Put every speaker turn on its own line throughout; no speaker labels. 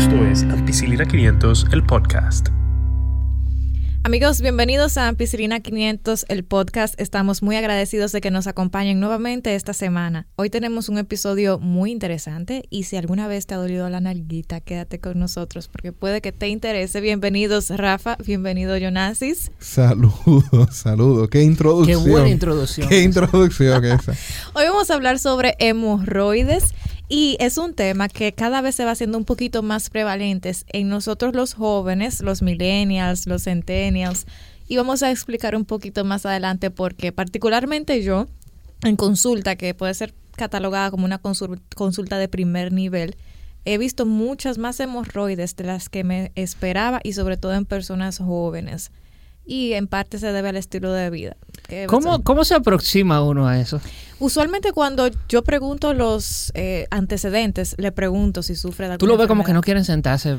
Esto es Ampicilina 500, el podcast.
Amigos, bienvenidos a Ampicilina 500, el podcast. Estamos muy agradecidos de que nos acompañen nuevamente esta semana. Hoy tenemos un episodio muy interesante y si alguna vez te ha dolido la nalguita, quédate con nosotros porque puede que te interese. Bienvenidos Rafa, bienvenido Jonasis.
Saludos, saludos. Qué introducción.
Qué buena introducción.
Qué introducción esa.
Hoy vamos a hablar sobre hemorroides y es un tema que cada vez se va haciendo un poquito más prevalente en nosotros los jóvenes, los millennials, los centennials. Y vamos a explicar un poquito más adelante porque particularmente yo, en consulta, que puede ser catalogada como una consulta de primer nivel, he visto muchas más hemorroides de las que me esperaba y sobre todo en personas jóvenes. Y en parte se debe al estilo de vida.
¿Cómo, ¿Cómo se aproxima uno a eso?
Usualmente cuando yo pregunto los eh, antecedentes, le pregunto si sufre de
Tú lo ves como que no quieren sentarse.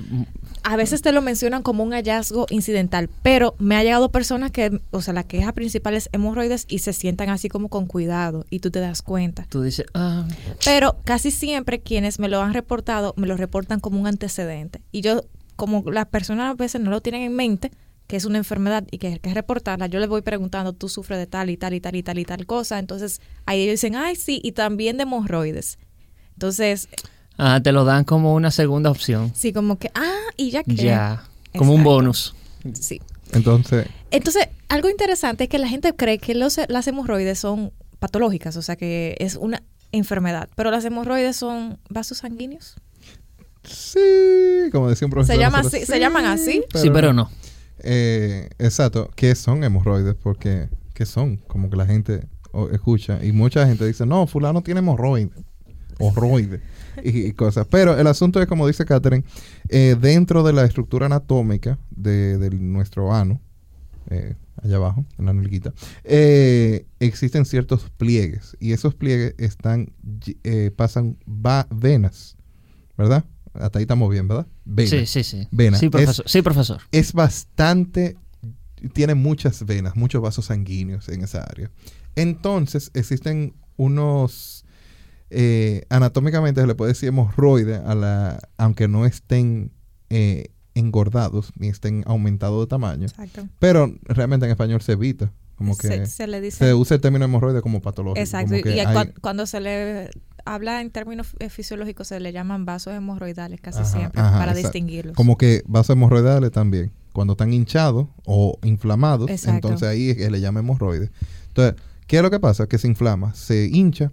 A veces te lo mencionan como un hallazgo incidental, pero me ha llegado personas que, o sea, la queja principal es hemorroides y se sientan así como con cuidado y tú te das cuenta.
Tú dices, ah.
Pero casi siempre quienes me lo han reportado me lo reportan como un antecedente. Y yo, como las personas a veces no lo tienen en mente, que es una enfermedad y que hay que reportarla, yo les voy preguntando, tú sufres de tal y tal y tal y tal y tal cosa. Entonces ahí ellos dicen, ay, sí, y también de hemorroides. Entonces...
Ah, te lo dan como una segunda opción.
Sí, como que, ah, y ya que...
Ya, como un bonus.
Sí.
Entonces...
Entonces, algo interesante es que la gente cree que los, las hemorroides son patológicas, o sea que es una enfermedad, pero las hemorroides son vasos sanguíneos.
Sí, como decía un profesor.
¿Se, llama así, ¿se llaman así?
sí, pero no.
Eh, exacto. ¿Qué son hemorroides? Porque, ¿qué son? Como que la gente escucha y mucha gente dice, no, fulano tiene hemorroides. Horroides y, cosas. Pero el asunto es, como dice Catherine, eh, dentro de la estructura anatómica de, nuestro ano, eh, allá abajo, en la nalguita, existen ciertos pliegues y esos pliegues están, pasan va, venas, ¿verdad? Hasta ahí estamos bien, ¿verdad?
Vena. Sí, sí, sí.
Vena.
Sí, profesor. sí, profesor.
Es bastante, tiene muchas venas, muchos vasos sanguíneos en esa área. Entonces, existen unos, eh, anatómicamente se le puede decir hemorroide, a la, aunque no estén eh, engordados ni estén aumentados de tamaño. Exacto. Pero realmente en español se evita. Como que
se, le dice,
se usa el término hemorroide como patológico.
Exacto. y cuando se le habla en términos eh, fisiológicos, se le llaman vasos hemorroidales casi siempre para distinguirlos.
Como que vasos hemorroidales también. Cuando están hinchados o inflamados, entonces ahí es que le llama hemorroides. Entonces, ¿qué es lo que pasa? Que se inflama, se hincha.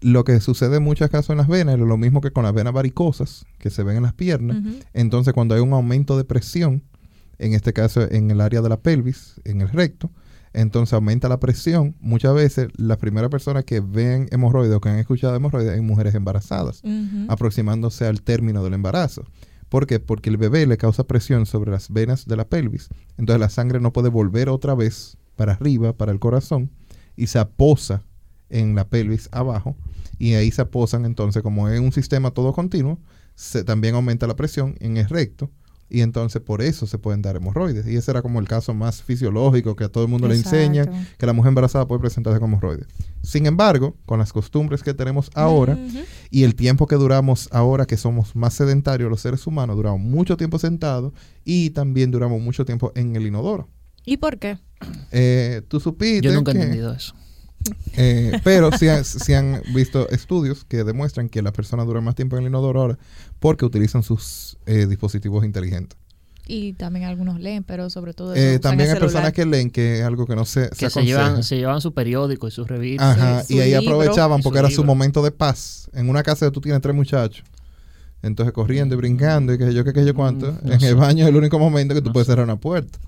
Lo que sucede en muchos casos en las venas es lo mismo que con las venas varicosas que se ven en las piernas. Entonces, cuando hay un aumento de presión, en este caso en el área de la pelvis, en el recto, entonces aumenta la presión. Muchas veces las primeras personas que ven hemorroides o que han escuchado hemorroides en mujeres embarazadas, aproximándose al término del embarazo. ¿Por qué? Porque el bebé le causa presión sobre las venas de la pelvis. Entonces la sangre no puede volver otra vez para arriba, para el corazón, y se aposa en la pelvis abajo. Y ahí se aposan entonces, como es un sistema todo continuo, se, también aumenta la presión en el recto y entonces por eso se pueden dar hemorroides. Y ese era como el caso más fisiológico que a todo el mundo le enseña, que la mujer embarazada puede presentarse como hemorroides. Sin embargo, con las costumbres que tenemos ahora y el tiempo que duramos ahora, que somos más sedentarios los seres humanos, duramos mucho tiempo sentados y también duramos mucho tiempo en el inodoro.
¿Y por qué?
Eh, Tú supiste.
Yo nunca he entendido eso.
Eh, pero sí, han visto estudios que demuestran que las personas duran más tiempo en el inodoro ahora porque utilizan sus eh, dispositivos inteligentes.
Y también algunos leen, pero sobre todo...
Eh, también hay personas que leen, que es algo que no se,
que se, llevan, se llevan su periódico y sus revistas.
Ajá, y ahí aprovechaban porque era su momento de paz. En una casa tú tienes tres muchachos. Entonces corriendo y brincando y que yo, que, que yo cuánto. Mm, en el baño es el único momento que tú puedes cerrar una puerta.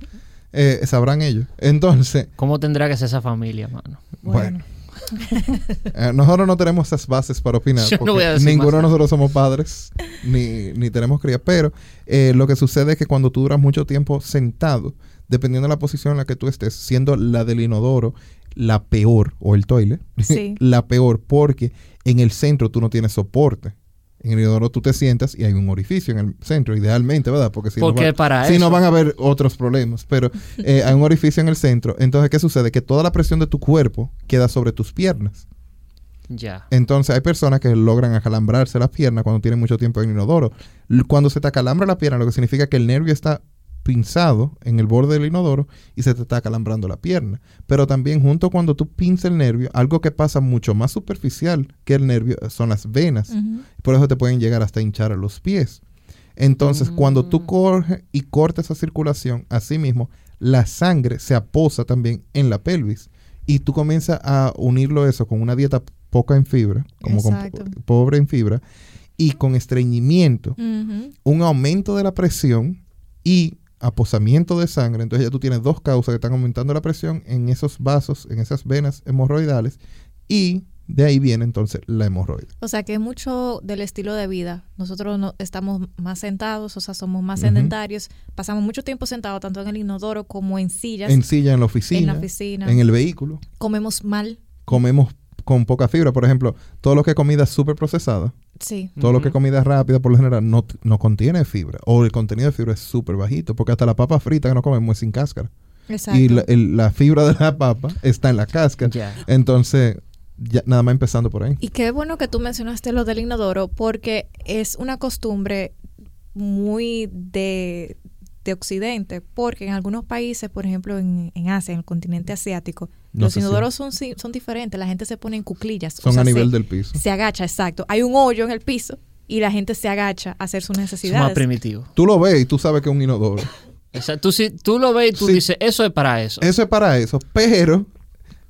Eh, sabrán ellos. Entonces.
¿Cómo tendrá que ser esa familia, mano?
Bueno. Eh, nosotros no tenemos esas bases para opinar. porque ninguno de nosotros somos padres ni, ni tenemos cría. Pero eh, lo que sucede es que cuando tú duras mucho tiempo sentado, dependiendo de la posición en la que tú estés, siendo la del inodoro la peor, o el toilet, la peor, porque en el centro tú no tienes soporte en el inodoro tú te sientas y hay un orificio en el centro, idealmente, ¿verdad? Porque si, no, si no van a haber otros problemas, pero eh, hay un orificio en el centro. Entonces, ¿qué sucede? Que toda la presión de tu cuerpo queda sobre tus piernas.
Ya.
Entonces hay personas que logran acalambrarse las piernas cuando tienen mucho tiempo en el inodoro. Cuando se te acalambra la pierna, lo que significa que el nervio está pinzado en el borde del inodoro y se te está acalambrando la pierna. Pero también junto cuando tú pinzas el nervio, algo que pasa mucho más superficial que el nervio eh, son las venas. Por eso te pueden llegar hasta hinchar a los pies. Entonces, cuando tú
Mm.
coges y cortas esa circulación, asimismo, la sangre se aposa también en la pelvis. Y tú comienzas a unirlo eso con una dieta poca en fibra, como con- pobre en fibra, y con estreñimiento, un aumento de la presión y aposamiento de sangre. Entonces ya tú tienes dos causas que están aumentando la presión en esos vasos, en esas venas hemorroidales, y de ahí viene entonces la hemorroide.
O sea que es mucho del estilo de vida. Nosotros no, estamos más sentados, o sea, somos más sedentarios. Pasamos mucho tiempo sentados, tanto en el inodoro como en sillas.
En silla, en la oficina,
en la oficina.
en el vehículo.
Comemos mal.
comemos con poca fibra. Por ejemplo, todo lo que es comida súper procesada,
Sí.
todo lo que es comida rápida por lo general no, no contiene fibra. O el contenido de fibra es súper bajito, porque hasta la papa frita que no comemos es sin cáscara.
Exacto.
Y la, el- la fibra de la papa está en la cáscara. Entonces, ya, nada más empezando por ahí.
Y qué bueno que tú mencionaste lo del inodoro, porque es una costumbre muy de, de Occidente, porque en algunos países, por ejemplo en, en Asia, en el continente asiático,
No
los
si-
inodoros son, son diferentes, la gente se pone en cuclillas. o
Son
sea,
a nivel
se,
del piso.
se agacha, exacto. Hay un hoyo en el piso y la gente se agacha a hacer sus
Es más
necesidades.
primitivo.
Tú lo ves y tú sabes que es un inodoro.
O sea, tú, si, tú lo ves y tú
Sí.
dices, eso es para eso.
Eso es para eso, pero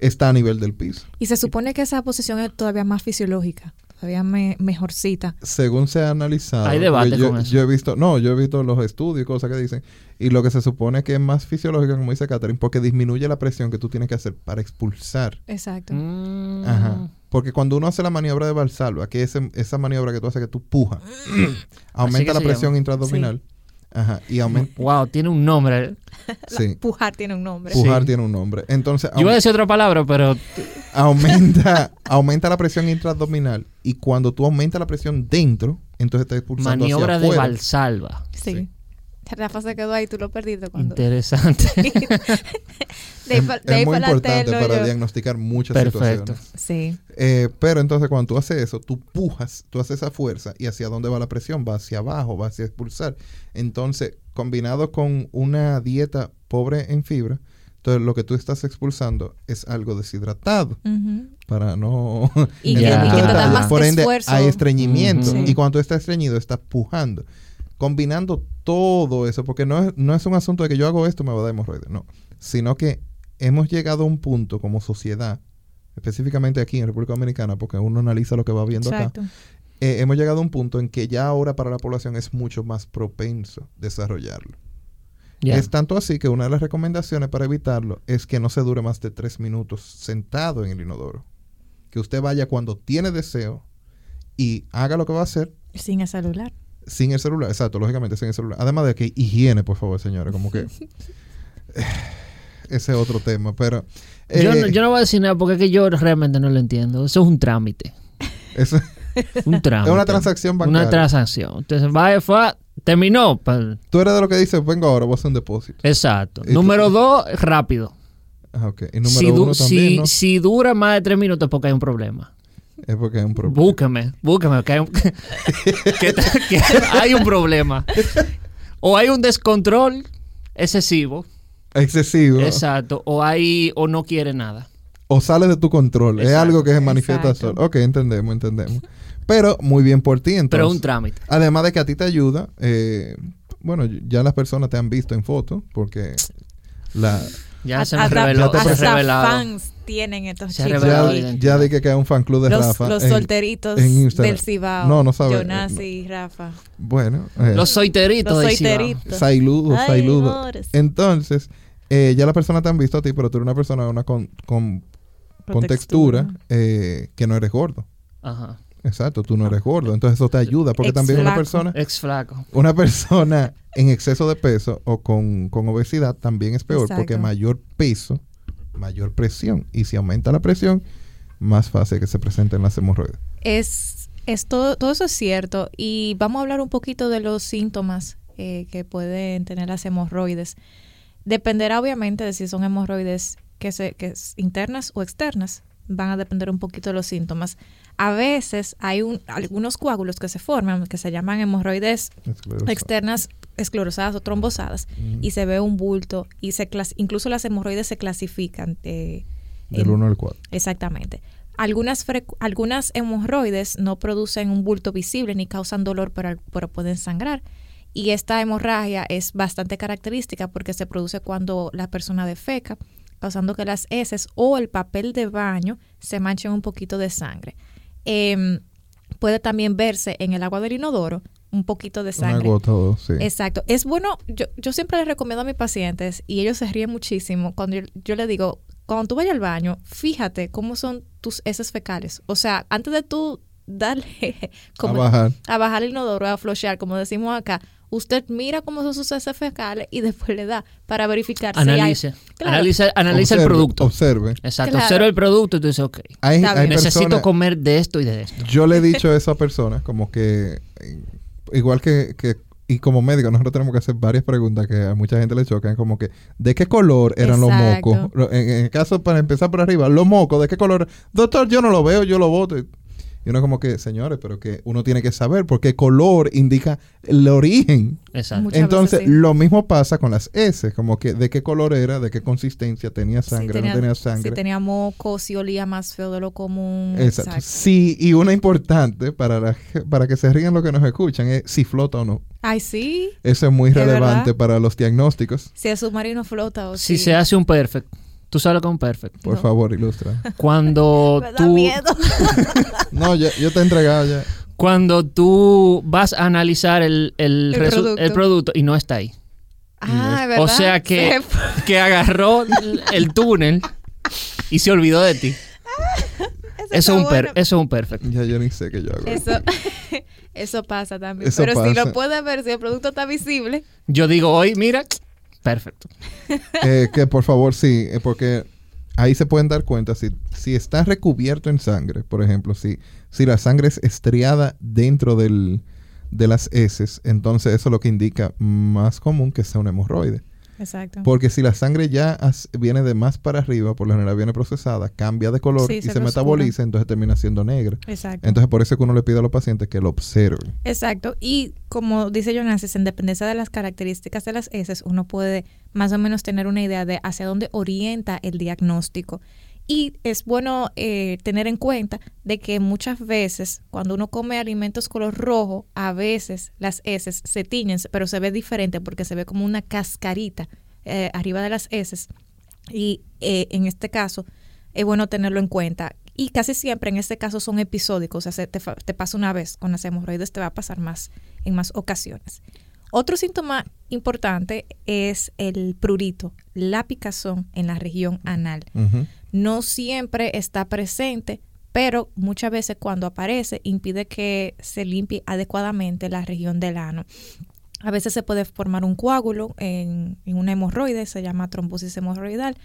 está a nivel del piso.
Y se supone que esa posición es todavía más fisiológica, todavía me- mejorcita.
según se ha analizado.
Hay debate
yo,
con eso.
Yo he visto, no, yo he visto los estudios y cosas que dicen. Y lo que se supone que es más fisiológico, como dice Catherine, porque disminuye la presión que tú tienes que hacer para expulsar.
Exacto.
Mm.
Ajá. Porque cuando uno hace la maniobra de Valsalva, que es esa maniobra que tú haces que tú pujas, aumenta la presión
llama.
intraabdominal. Ajá. Y aumenta.
Wow, tiene un nombre.
Sí.
Pujar tiene un nombre.
Pujar
Sí.
tiene un nombre. Entonces,
Yo iba a decir otra palabra, pero
aumenta, aumenta la presión intraabdominal. Y cuando tú aumentas la presión dentro, entonces estás expulsando hacia
maniobra de
afuera.
Valsalva.
Sí.
Sí.
Rafa se quedó ahí, tú lo perdiste cuando.
Interesante.
de ahí pa- de ahí
es muy importante para diagnosticar muchas
Perfecto.
situaciones.
Sí.
Eh, pero entonces cuando tú haces eso, tú pujas, tú haces esa fuerza y hacia dónde va la presión, va hacia abajo, va hacia expulsar. Entonces, combinado con una dieta pobre en fibra, entonces lo que tú estás expulsando es algo deshidratado para no
Y
que- y que te da
detalles.
más
por ende
esfuerzo.
hay estreñimiento y cuando tú estás estreñido estás pujando combinando todo eso porque no es, no es un asunto de que yo hago esto me va a dar hemorroides no sino que hemos llegado a un punto como sociedad específicamente aquí en República Dominicana porque uno analiza lo que va viendo acá eh, hemos llegado a un punto en que ya ahora para la población es mucho más propenso desarrollarlo es tanto así que una de las recomendaciones para evitarlo es que no se dure más de tres minutos sentado en el inodoro. Que usted vaya cuando tiene deseo y haga lo que va a hacer
Sin el celular.
Sin el celular. Exacto, lógicamente sin el celular. Además de que higiene, por favor, señores. Como que... ese es otro tema, pero...
yo,
eh,
no, yo no voy a decir nada porque es que yo realmente no lo entiendo. Eso es un trámite.
eso-
Un trámite.
es una transacción bancaria.
Una transacción. Entonces, vaya, fue, terminó. pa-
Tú eres de lo que dices, vengo ahora, voy a hacer un depósito.
Exacto.
Tú-
Número dos, rápido.
Ah, ok. Y número
Si, du-
uno
si, si dura más de tres minutos es porque hay un problema.
Es porque hay un problema.
Búsqueme, búsqueme, que hay un, que- que hay un problema. O hay un descontrol excesivo,
Excesivo.
exacto, o hay o no quiere nada.
o sale de tu control. Es algo que se manifiesta
Exacto.
solo. Ok, entendemos, entendemos. Pero muy bien por ti, entonces.
Pero un trámite.
Además de que a ti te ayuda, eh, bueno, ya las personas te han visto en fotos, porque la,
Ya se
Hasta-
me reveló,
ya
hasta
revelado.
fans tienen estos
Se
chicos.
ya, ya dije que hay un fan club de
Los,
Rafa.
los
en-
solteritos
en
del Cibao.
No, no sabe.
Jonas
No.
y Rafa.
Bueno, eh,
Los soiteritos
Los
de Cibao.
Ay, amores.
Entonces, eh, ya las personas te han visto a ti, pero tú eres una persona una con, con, con
Con
textura,
textura.
eh, que no eres gordo.
Ajá.
Exacto, tú no eres gordo. Entonces eso te ayuda, porque
Ex
también una persona...
Ex flaco.
una persona en exceso de peso o con, con obesidad también es peor porque mayor peso, mayor presión. Y si aumenta la presión, más fácil que se presenten las hemorroides.
Es, es todo, todo eso es cierto. Y vamos a hablar un poquito de los síntomas eh, que pueden tener las hemorroides. Dependerá obviamente de si son hemorroides que se, que es internas o externas. van a depender un poquito de los síntomas. A veces hay un, algunos coágulos que se forman, que se llaman hemorroides externas esclerosadas o trombosadas, y se ve un bulto, y se incluso las hemorroides se clasifican.
Eh, Del 1 al 4.
Exactamente. Algunas, algunas hemorroides no producen un bulto visible ni causan dolor, pero, pero pueden sangrar. Y esta hemorragia es bastante característica porque se produce cuando la persona defeca, causando que las heces o el papel de baño se manchen un poquito de sangre. Em, puede también verse en el agua del inodoro un poquito de sangre.
Una sí.
Exacto. Es bueno, yo, yo siempre les recomiendo a mis pacientes, y ellos se ríen muchísimo, cuando yo, yo les digo, cuando tú vayas al baño, fíjate cómo son tus heces fecales. O sea, antes de tú darle
como, a bajar.
a bajar el inodoro, a flochear, como decimos acá, usted mira cómo son sus heces fecales y después le da para verificar
analice. si hay... Analiza, analiza el producto.
Observe.
Exacto, observe el producto y tú dices, ok, necesito comer de esto y de esto.
Yo le he dicho a esa persona como que, igual que, que y como médico nosotros tenemos que hacer varias preguntas que a mucha gente le chocan, como que, ¿de qué color eran los mocos? En, en, el caso, para empezar por arriba, los mocos, ¿de qué color? Doctor, yo no lo veo, yo lo voto. Y uno como que, señores, pero que uno tiene que saber porque color indica el origen.
Exacto.
Entonces, lo mismo pasa con las S, como que de qué color era, de qué consistencia, tenía sangre, no tenía sangre.
Si tenía moco, si olía más feo de lo común.
Exacto. Sí, y una importante para, para que se rían los que nos escuchan es si flota o no.
Ay, sí.
Eso es muy relevante para los diagnósticos.
Si el submarino flota o
si. Si se hace un perfecto. Tú sabes con perfect.
Por favor, ilustra.
Cuando
Me
tú.
da miedo.
no, yo, yo te he entregado ya.
Cuando tú vas a analizar el, el,
El producto.
el producto y no está ahí.
Ah, ¿verdad?
O sea que, que agarró el, el túnel y se olvidó de ti.
Eso
Eso es un, per-
bueno.
eso es un perfect.
Ya yo ni sé qué yo hago.
Eso, eso pasa también.
Eso
Pero si lo puedes ver, si el producto está visible,
Yo digo hoy, mira, perfecto.
Eh, que por favor, sí, eh, porque ahí se pueden dar cuenta si, si está recubierto en sangre, por ejemplo, si, si la sangre es estriada dentro del, de las heces, entonces eso es lo que indica más común que sea un hemorroide.
Exacto.
Porque si la sangre ya viene de más para arriba, por lo general viene procesada, cambia de color
Sí,
y
se
metaboliza, entonces termina siendo negra.
Exacto.
Entonces por eso es que uno le pide a los pacientes que lo observen.
Exacto. Y como dice Jonas, en dependencia de las características de las heces, uno puede más o menos tener una idea de hacia dónde orienta el diagnóstico. Y es bueno eh, tener en cuenta de que muchas veces cuando uno come alimentos color rojo, a veces las heces se tiñen, pero se ve diferente porque se ve como una cascarita eh, arriba de las heces. Y eh, en este caso es bueno tenerlo en cuenta. Y casi siempre en este caso son episódicos, o sea, se te, te pasa una vez, con las hemorroides te va a pasar más en más ocasiones. Otro síntoma importante es el prurito, la picazón en la región anal. No siempre está presente, pero muchas veces cuando aparece impide que se limpie adecuadamente la región del ano. A veces se puede formar un coágulo en, en una hemorroide, se llama trombosis hemorroidal,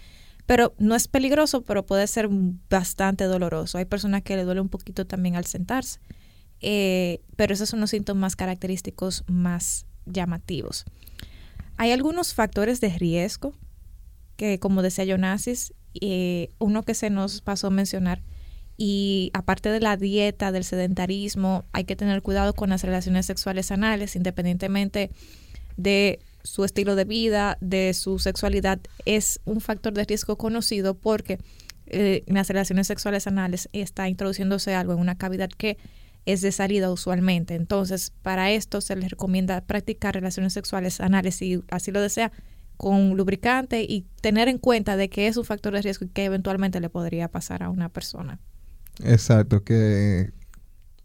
pero no es peligroso, pero puede ser bastante doloroso. Hay personas que le duele un poquito también al sentarse, eh, pero esos son los síntomas característicos más llamativos. Hay algunos factores de riesgo que, como decía Jonasis, eh, uno que se nos pasó a mencionar, y aparte de la dieta, del sedentarismo, hay que tener cuidado con las relaciones sexuales anales, independientemente de su estilo de vida, de su sexualidad, es un factor de riesgo conocido porque eh, en las relaciones sexuales anales está introduciéndose algo en una cavidad que es de salida usualmente. Entonces, para esto se les recomienda practicar relaciones sexuales anales si así lo desea con lubricante y tener en cuenta de que es un factor de riesgo y que eventualmente le podría pasar a una persona.
Exacto, que,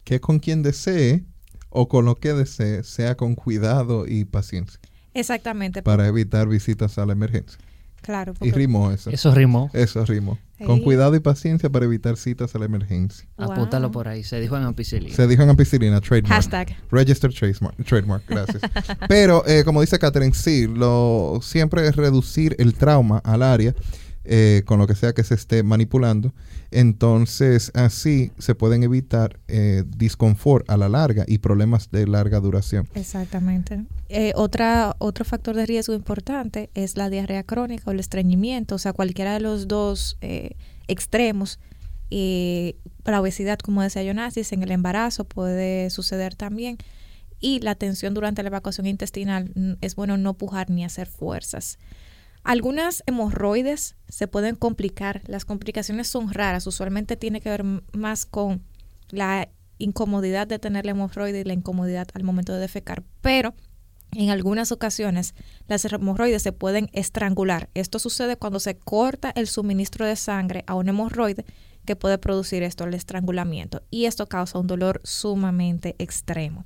que con quien desee o con lo que desee sea con cuidado y paciencia
Exactamente.
para evitar visitas a la emergencia.
claro.
Y rimó eso.
Eso rimó.
Eso rimó. Con cuidado y paciencia para evitar citas a la emergencia.
Wow.
Apúntalo por ahí. Se dijo en ampicilina.
Se dijo en ampicilina, trademark.
Hashtag.
Registered trademark, trademark gracias. Pero, eh, como dice Catherine, sí, lo, siempre es reducir el trauma al área eh, con lo que sea que se esté manipulando. Entonces, así se pueden evitar eh, disconfort a la larga y problemas de larga duración.
Exactamente. Eh, otra, otro factor de riesgo importante es la diarrea crónica o el estreñimiento, o sea, cualquiera de los dos eh, extremos Y la obesidad, como decía Jonasis, en el embarazo puede suceder también. Y la tensión durante la evacuación intestinal mm, es bueno no pujar ni hacer fuerzas. Algunas hemorroides se pueden complicar. Las complicaciones son raras. Usualmente tiene que ver más con la incomodidad de tener la hemorroide y la incomodidad al momento de defecar. Pero en algunas ocasiones las hemorroides se pueden estrangular. Esto sucede cuando se corta el suministro de sangre a un hemorroide que puede producir esto, el estrangulamiento. Y esto causa un dolor sumamente extremo.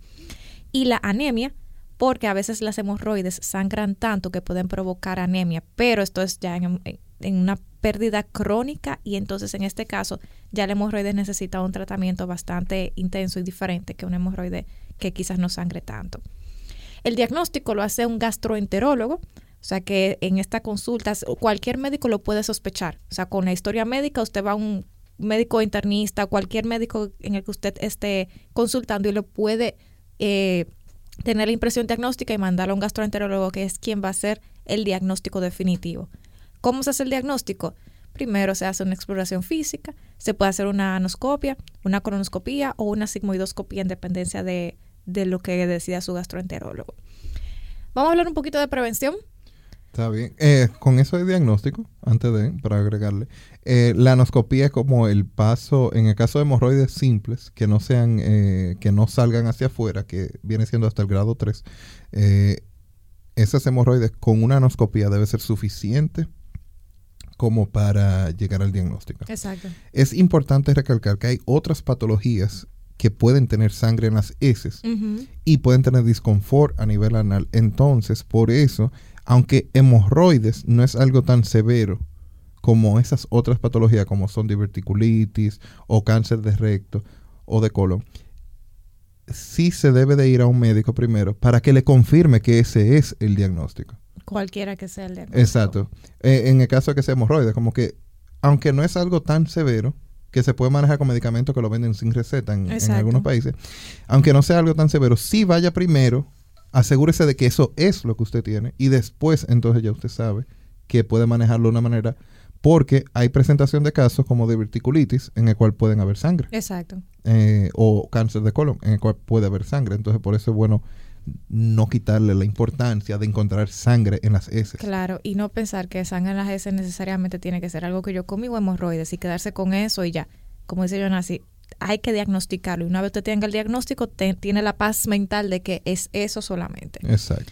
Y la anemia, porque a veces las hemorroides sangran tanto que pueden provocar anemia, pero esto es ya en, una pérdida crónica y entonces en este caso ya la hemorroide necesita un tratamiento bastante intenso y diferente que una hemorroide que quizás no sangre tanto. El diagnóstico lo hace un gastroenterólogo, o sea que en esta consulta cualquier médico lo puede sospechar. O sea, con la historia médica usted va a un médico internista, cualquier médico en el que usted esté consultando y lo puede eh, tener la impresión diagnóstica y mandarlo a un gastroenterólogo que es quien va a hacer el diagnóstico definitivo. ¿Cómo se hace el diagnóstico? Primero se hace una exploración física, se puede hacer una anoscopia, una colonoscopia o una sigmoidoscopia en dependencia de, de lo que decida su gastroenterólogo. Vamos a hablar un poquito de prevención.
Está bien. Eh, con eso de diagnóstico, antes de, para agregarle, eh, la anoscopía es como el paso, en el caso de hemorroides simples, que no sean, eh, que no salgan hacia afuera, que viene siendo hasta el grado 3, esas hemorroides con una anoscopía debe ser suficiente como para llegar al diagnóstico.
Exacto.
Es importante recalcar que hay otras patologías que pueden tener sangre en las heces y pueden tener disconfort a nivel anal. Entonces, por eso, aunque hemorroides no es algo tan severo como esas otras patologías como son diverticulitis o cáncer de recto o de colon, sí se debe de ir a un médico primero para que le confirme que ese es el diagnóstico.
Cualquiera que sea el diagnóstico.
Exacto. Eh, en el caso de que sea hemorroides, como que aunque no es algo tan severo, que se puede manejar con medicamentos que lo venden sin receta en, algunos países, aunque no sea algo tan severo, sí vaya primero, asegúrese de que eso es lo que usted tiene y después entonces ya usted sabe que puede manejarlo de una manera porque hay presentación de casos como de verticulitis en el cual pueden haber sangre.
Exacto.
Eh, o cáncer de colon en el cual puede haber sangre. Entonces por eso es bueno no quitarle la importancia de encontrar sangre en las heces.
Claro, y no pensar que sangre en las heces necesariamente tiene que ser algo que yo comí o hemorroides y quedarse con eso y ya. Como dice Jonasi, hay que diagnosticarlo. Y una vez usted tenga el diagnóstico, tiene la paz mental de que es eso solamente.
Exacto.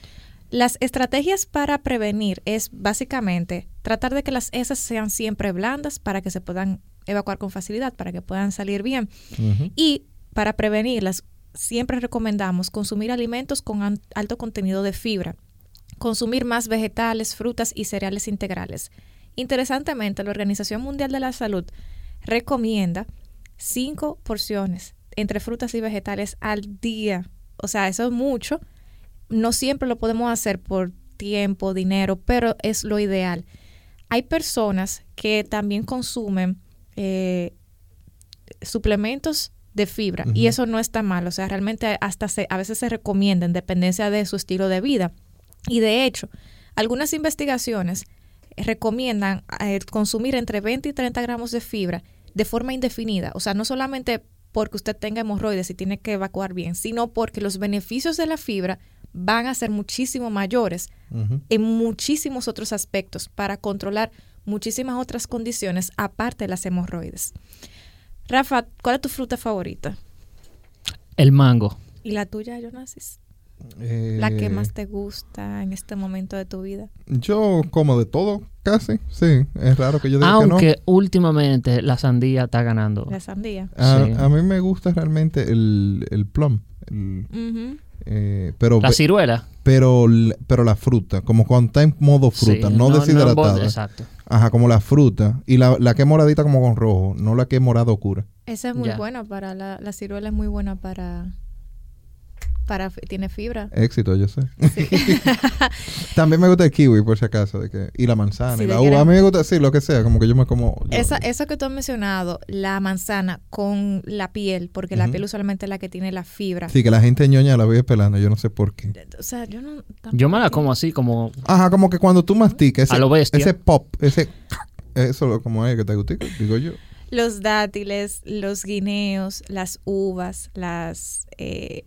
Las estrategias para prevenir es básicamente tratar de que las heces sean siempre blandas para que se puedan evacuar con facilidad, para que puedan salir bien. Y para prevenirlas, siempre recomendamos consumir alimentos con alto contenido de fibra, consumir más vegetales, frutas y cereales integrales. Interesantemente, la Organización Mundial de la Salud recomienda cinco porciones entre frutas y vegetales al día. O sea, eso es mucho. No siempre lo podemos hacer por tiempo, dinero, pero es lo ideal. Hay personas que también consumen eh, suplementos de fibra y eso no está mal, o sea, realmente hasta se, a veces se recomienda en dependencia de su estilo de vida. Y de hecho, algunas investigaciones recomiendan eh, consumir entre 20 y 30 gramos de fibra de forma indefinida, o sea, no solamente porque usted tenga hemorroides y tiene que evacuar bien, sino porque los beneficios de la fibra van a ser muchísimo mayores en muchísimos otros aspectos para controlar muchísimas otras condiciones aparte de las hemorroides. Rafa, ¿cuál es tu fruta favorita?
El mango.
¿Y la tuya, Jonasis? La que eh, más te gusta en este momento de tu vida.
Yo como de todo, casi, sí. Es raro que yo diga
Aunque
que
no. últimamente la sandía está ganando.
La sandía.
A, mí me gusta realmente el, el plum. Eh, pero,
la ciruela.
Pero, pero la fruta, como cuando está en modo fruta, no, deshidratada. exacto. Ajá, como la fruta. Y la, la que es moradita como con rojo, no la que es morado oscura.
Esa es muy buena para la, la ciruela es muy buena para para tiene fibra.
Éxito, yo sé. También me gusta el kiwi, por si acaso, de que, y la manzana, y la uva. A mí me gusta, sí, lo que sea, como que yo me como...
Esa, eso que tú has mencionado, la manzana con la piel, porque la piel usualmente es la que tiene la fibra.
Sí, que la gente ñoña la voy pelando, yo no sé por qué.
O sea, yo no...
Yo me la como así, como...
Ajá, como que cuando tú masticas,
ese,
ese pop, ese... Eso como es que te gusta, digo yo.
los dátiles, los guineos, las uvas, las eh,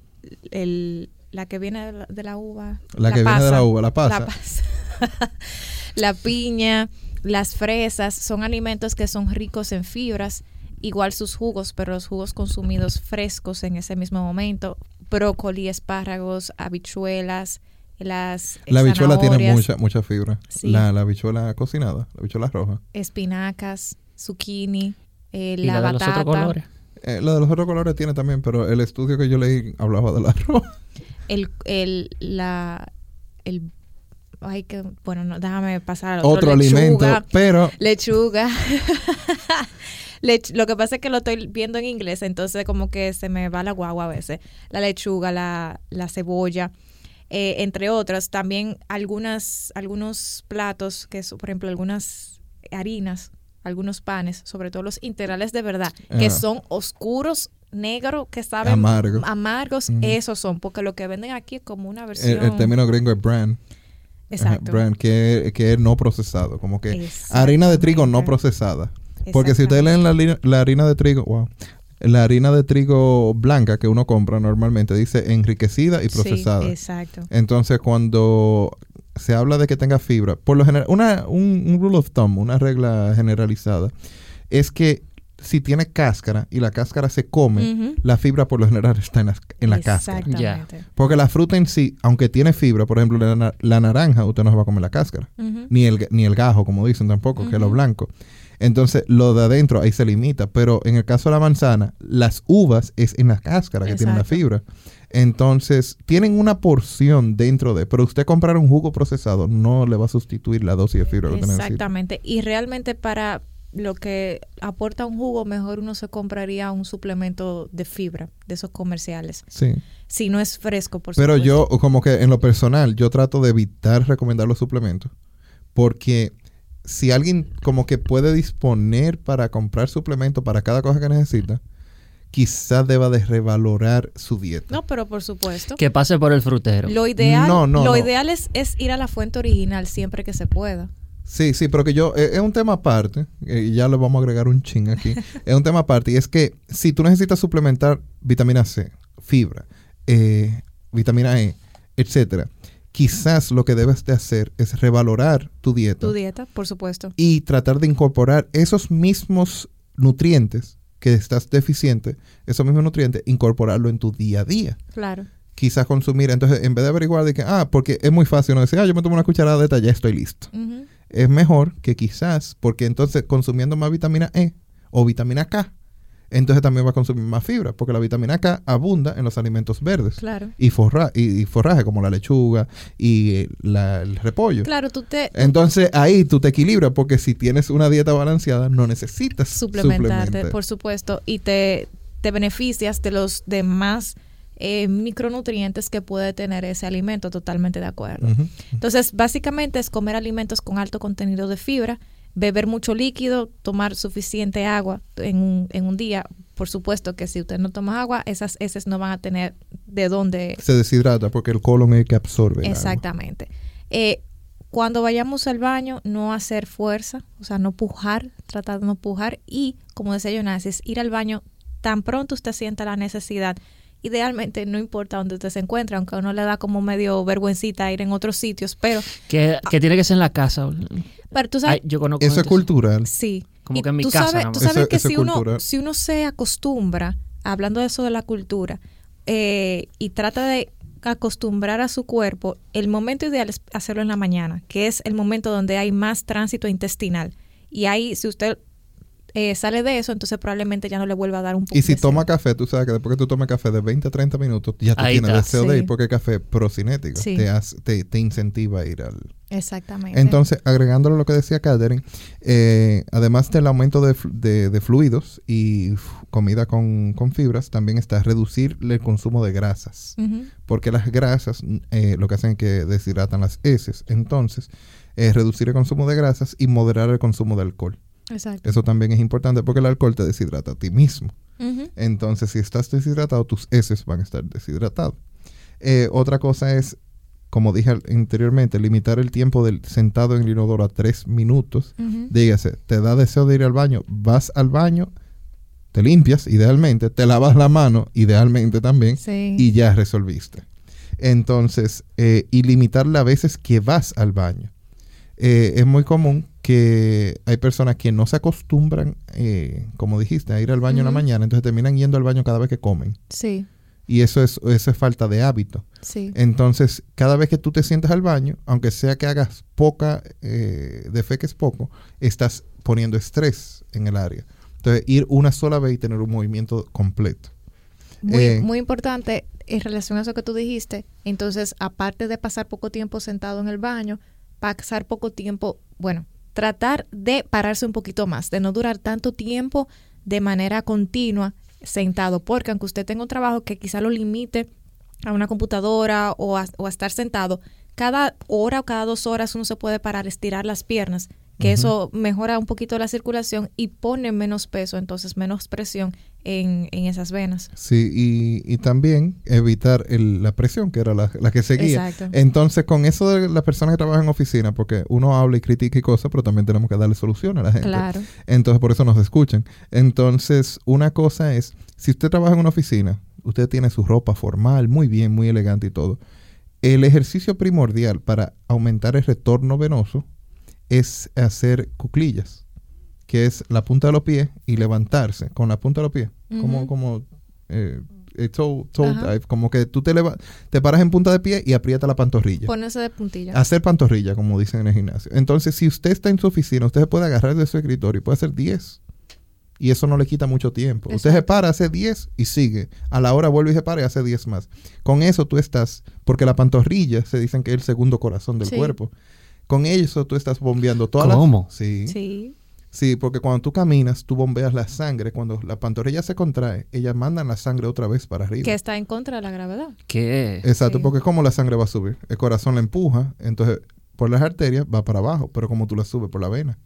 el, la que viene de la, uva.
La, que viene de la uva, la pasa.
La, pasa. la piña, las fresas, son alimentos que son ricos en fibras, igual sus jugos, pero los jugos consumidos frescos en ese mismo momento, brócoli, espárragos, habichuelas, las
La habichuela tiene mucha, mucha fibra. La, la habichuela cocinada, la habichuela roja.
Espinacas, zucchini, eh, la, batata. De los otros
colores? Eh, la de los otros colores tiene también, pero el estudio que yo leí hablaba del arroz.
El, el, la, el, ay, que, bueno, no, déjame pasar
al otro. alimento, pero...
Lechuga. lo que pasa es que lo estoy viendo en inglés, entonces como que se me va la guagua a veces. La lechuga, la, la cebolla, eh, entre otras. También algunas, algunos platos, que por ejemplo, algunas harinas algunos panes, sobre todo los integrales de verdad, que son oscuros, negros, que saben amargos, esos son, porque lo que venden aquí es como una versión...
El, término gringo es brand. Exacto. brand, que, que, es no procesado, como que harina de trigo no procesada. Porque si ustedes leen la, la harina de trigo, wow, la harina de trigo blanca que uno compra normalmente dice enriquecida y procesada. Sí,
exacto.
Entonces, cuando se habla de que tenga fibra, por lo general, una, un, rule of thumb, una regla generalizada, es que si tiene cáscara y la cáscara se come, la fibra por lo general está en la, en la cáscara. Porque la fruta en sí, aunque tiene fibra, por ejemplo, la, naranja, usted no se va a comer la cáscara. ni, el, ni el gajo, como dicen tampoco, que es lo blanco. Entonces, lo de adentro ahí se limita. Pero en el caso de la manzana, las uvas es en la cáscara que tiene la fibra. Entonces, tienen una porción dentro de, pero usted comprar un jugo procesado no le va a sustituir la dosis de fibra que.
Exactamente. Y realmente para lo que aporta un jugo, mejor uno se compraría un suplemento de fibra, de esos comerciales.
Sí.
Si no es fresco, por
Pero yo, como que en lo personal, yo trato de evitar recomendar los suplementos. Porque si alguien como que puede disponer para comprar suplementos para cada cosa que necesita, quizás deba de revalorar su dieta.
No, pero por supuesto.
Que pase por el frutero.
Lo ideal, lo ideal es, es, ir a la fuente original siempre que se pueda.
Sí, sí, pero que yo, eh, es un tema aparte, eh, y ya le vamos a agregar un ching aquí, es un tema aparte, y es que si tú necesitas suplementar vitamina C, fibra, eh, vitamina E, etcétera, quizás lo que debes de hacer es revalorar tu dieta.
Tu dieta, por supuesto.
Y tratar de incorporar esos mismos nutrientes que estás deficiente, esos mismos nutrientes, incorporarlo en tu día a día.
Claro.
Quizás consumir, entonces en vez de averiguar de que, ah, porque es muy fácil no decir, ah, yo me tomo una cucharada de esta, ya estoy listo. Es mejor que quizás, porque entonces consumiendo más vitamina E o vitamina K, entonces también va a consumir más fibra, porque la vitamina K abunda en los alimentos verdes.
Claro.
Y, forra y, forraje, como la lechuga y el repollo.
Claro, tú te...
Entonces ahí tú te equilibras, porque si tienes una dieta balanceada, no necesitas
suplementarte, por supuesto, y te, te beneficias de los demás eh, micronutrientes que puede tener ese alimento, totalmente de acuerdo. Entonces, básicamente es comer alimentos con alto contenido de fibra, beber mucho líquido, tomar suficiente agua en un, en un día. Por supuesto que si usted no toma agua, esas heces no van a tener de dónde...
Se deshidrata porque el colon es el que absorbe.
Exactamente. Eh, cuando vayamos al baño, no hacer fuerza, o sea, no pujar, tratar de no pujar y, como decía Jonas, ir al baño tan pronto usted sienta la necesidad. Idealmente, no importa dónde usted se encuentre, aunque a uno le da como medio vergüencita ir en otros sitios, pero...
Que, que tiene que ser en la casa.
Pero tú sabes,
eso es cultural.
Sí.
Como que en mi casa.
Sabes, tú sabes que si, uno, si uno se acostumbra, hablando de eso de la cultura, eh, y trata de acostumbrar a su cuerpo, el momento ideal es hacerlo en la mañana, que es el momento donde hay más tránsito intestinal. Y ahí, si usted eh, sale de eso, entonces probablemente ya no le vuelva a dar un poco.
Y si toma café, tú sabes que después que tú tomas café de 20 a 30 minutos, ya tú tienes deseo de ir porque el café procinético te, te, incentiva a ir al...
Exactamente.
Entonces, agregándolo a lo que decía Catherine, eh, además del aumento de, fluidos y comida con, fibras, también está reducir el consumo de grasas. Porque las grasas eh, lo que hacen es que deshidratan las heces. Entonces, reducir el consumo de grasas y moderar el consumo de alcohol. Eso también es importante porque el alcohol te deshidrata a ti mismo. Entonces, si estás deshidratado, tus heces van a estar deshidratados. Eh, otra cosa es como dije anteriormente, limitar el tiempo del sentado en el inodoro a tres minutos. Dígase, te da deseo de ir al baño, vas al baño, te limpias idealmente, te lavas la mano idealmente también y ya resolviste. Entonces, eh, y limitar las veces que vas al baño. Eh, es muy común que hay personas que no se acostumbran, eh, como dijiste, a ir al baño en la mañana, entonces terminan yendo al baño cada vez que comen.
Sí.
Y eso es, eso es falta de hábito.
Sí.
Entonces, cada vez que tú te sientas al baño, aunque sea que hagas poca, eh, de fe que es poco, estás poniendo estrés en el área. Entonces, ir una sola vez y tener un movimiento completo.
Muy, eh, muy importante en relación a eso que tú dijiste. Entonces, aparte de pasar poco tiempo sentado en el baño, pasar poco tiempo, bueno, tratar de pararse un poquito más, de no durar tanto tiempo de manera continua sentado, porque aunque usted tenga un trabajo que quizá lo limite a una computadora o a, estar sentado, cada hora o cada dos horas uno se puede parar, estirar las piernas, que eso mejora un poquito la circulación y pone menos peso, entonces menos presión en, esas venas.
Sí, y, también evitar la presión, que era la, que seguía. Exacto. Entonces, con eso de las personas que trabajan en oficina, porque uno habla y critica y cosas, pero también tenemos que darle solución a la gente.
Claro.
Entonces, por eso nos escuchan. Entonces, una cosa es, si usted trabaja en una oficina, usted tiene su ropa formal, muy bien, muy elegante y todo. El ejercicio primordial para aumentar el retorno venoso es hacer cuclillas que es la punta de los pies y levantarse con la punta de los pies, como, como, eh, como que tú te, te paras en punta de pie y aprieta la pantorrilla.
Ponerse de puntilla.
Hacer pantorrilla, como dicen en el gimnasio. Entonces, si usted está en su oficina, usted puede agarrar de su escritorio y puede hacer 10. Y eso no le quita mucho tiempo. Usted se para, hace 10 y sigue. A la hora vuelve y se para y hace 10 más. Con eso tú estás, porque la pantorrilla se dicen que es el segundo corazón del cuerpo. Con eso tú estás bombeando toda la...
¿Cómo?
Sí.
Sí.
Sí, porque cuando tú caminas, tú bombeas la sangre. Cuando la pantorrilla se contrae, ellas mandan la sangre otra vez para arriba.
Que está en contra de la gravedad.
¿Qué?
Exacto, porque como la sangre va a subir. El corazón la empuja, entonces por las arterias va para abajo, pero como tú la subes por la vena.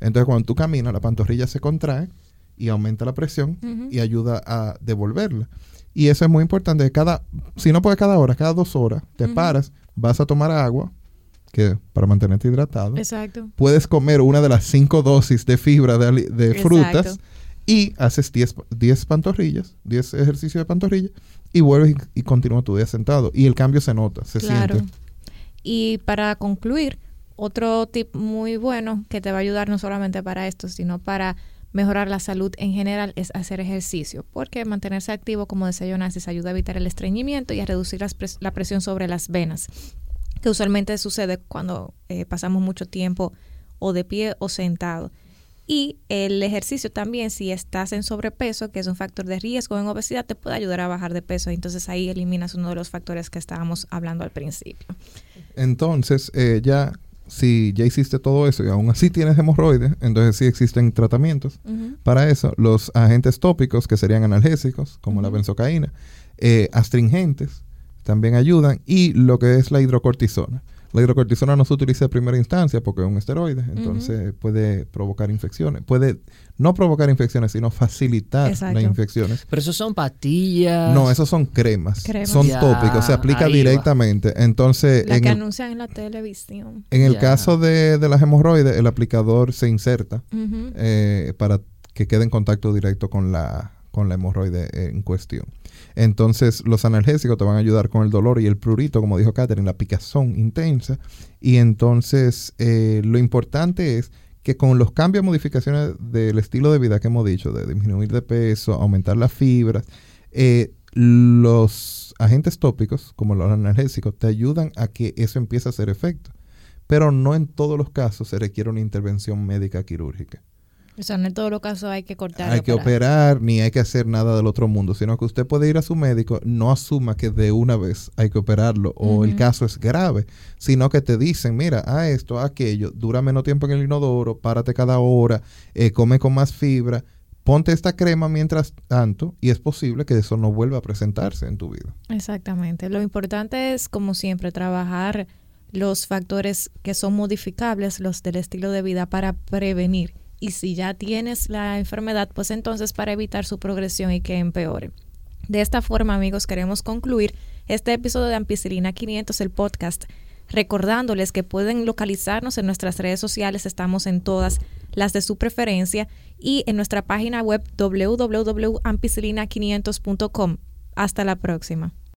Entonces cuando tú caminas, la pantorrilla se contrae y aumenta la presión y ayuda a devolverla. Y eso es muy importante. Cada, si no puedes cada hora, cada dos horas, te paras, vas a tomar agua, que para mantenerte hidratado.
Exacto.
Puedes comer una de las cinco dosis de fibra de, frutas y haces 10 pantorrillas, 10 ejercicios de pantorrilla y vuelves y, continúas tu día sentado. Y el cambio se nota, se siente.
Y para concluir, otro tip muy bueno que te va a ayudar no solamente para esto, sino para mejorar la salud en general es hacer ejercicio, porque mantenerse activo, como decía Jonas, ayuda a evitar el estreñimiento y a reducir la presión sobre las venas que usualmente sucede cuando eh, pasamos mucho tiempo o de pie o sentado. Y el ejercicio también, si estás en sobrepeso, que es un factor de riesgo en obesidad, te puede ayudar a bajar de peso. Entonces ahí eliminas uno de los factores que estábamos hablando al principio.
Entonces, eh, ya si ya hiciste todo eso y aún así tienes hemorroides, entonces sí existen tratamientos para eso. Los agentes tópicos, que serían analgésicos, como la benzocaína, eh, astringentes, también ayudan, y lo que es la hidrocortisona. La hidrocortisona no se utiliza en primera instancia porque es un esteroide, entonces puede provocar infecciones. Puede no provocar infecciones, sino facilitar las infecciones.
Pero eso son pastillas.
No, esos son cremas. Son tópicos, se aplica directamente. Entonces,
la que anuncian en la televisión.
En el caso de, de, las hemorroides, el aplicador se inserta eh, para que quede en contacto directo con la, con la hemorroide en cuestión. Entonces, los analgésicos te van a ayudar con el dolor y el prurito, como dijo Catherine, la picazón intensa. Y entonces, eh, lo importante es que con los cambios, modificaciones del estilo de vida que hemos dicho, de disminuir de peso, aumentar las fibras, eh, los agentes tópicos, como los analgésicos, te ayudan a que eso empiece a hacer efecto. Pero no en todos los casos se requiere una intervención médica quirúrgica.
O sea, no en todos los casos hay que cortar.
Hay que operar, ni hay que hacer nada del otro mundo, sino que usted puede ir a su médico, no asuma que de una vez hay que operarlo o el caso es grave, sino que te dicen, mira, a esto, a aquello, dura menos tiempo en el inodoro, párate cada hora, eh, come con más fibra, ponte esta crema mientras tanto y es posible que eso no vuelva a presentarse en tu vida.
Exactamente. Lo importante es, como siempre, trabajar los factores que son modificables, los del estilo de vida, para prevenir y si ya tienes la enfermedad, pues entonces para evitar su progresión y que empeore. De esta forma, amigos, queremos concluir este episodio de Ampicilina 500, el podcast. Recordándoles que pueden localizarnos en nuestras redes sociales, estamos en todas las de su preferencia y en nuestra página web www.ampicilina500.com. Hasta la próxima.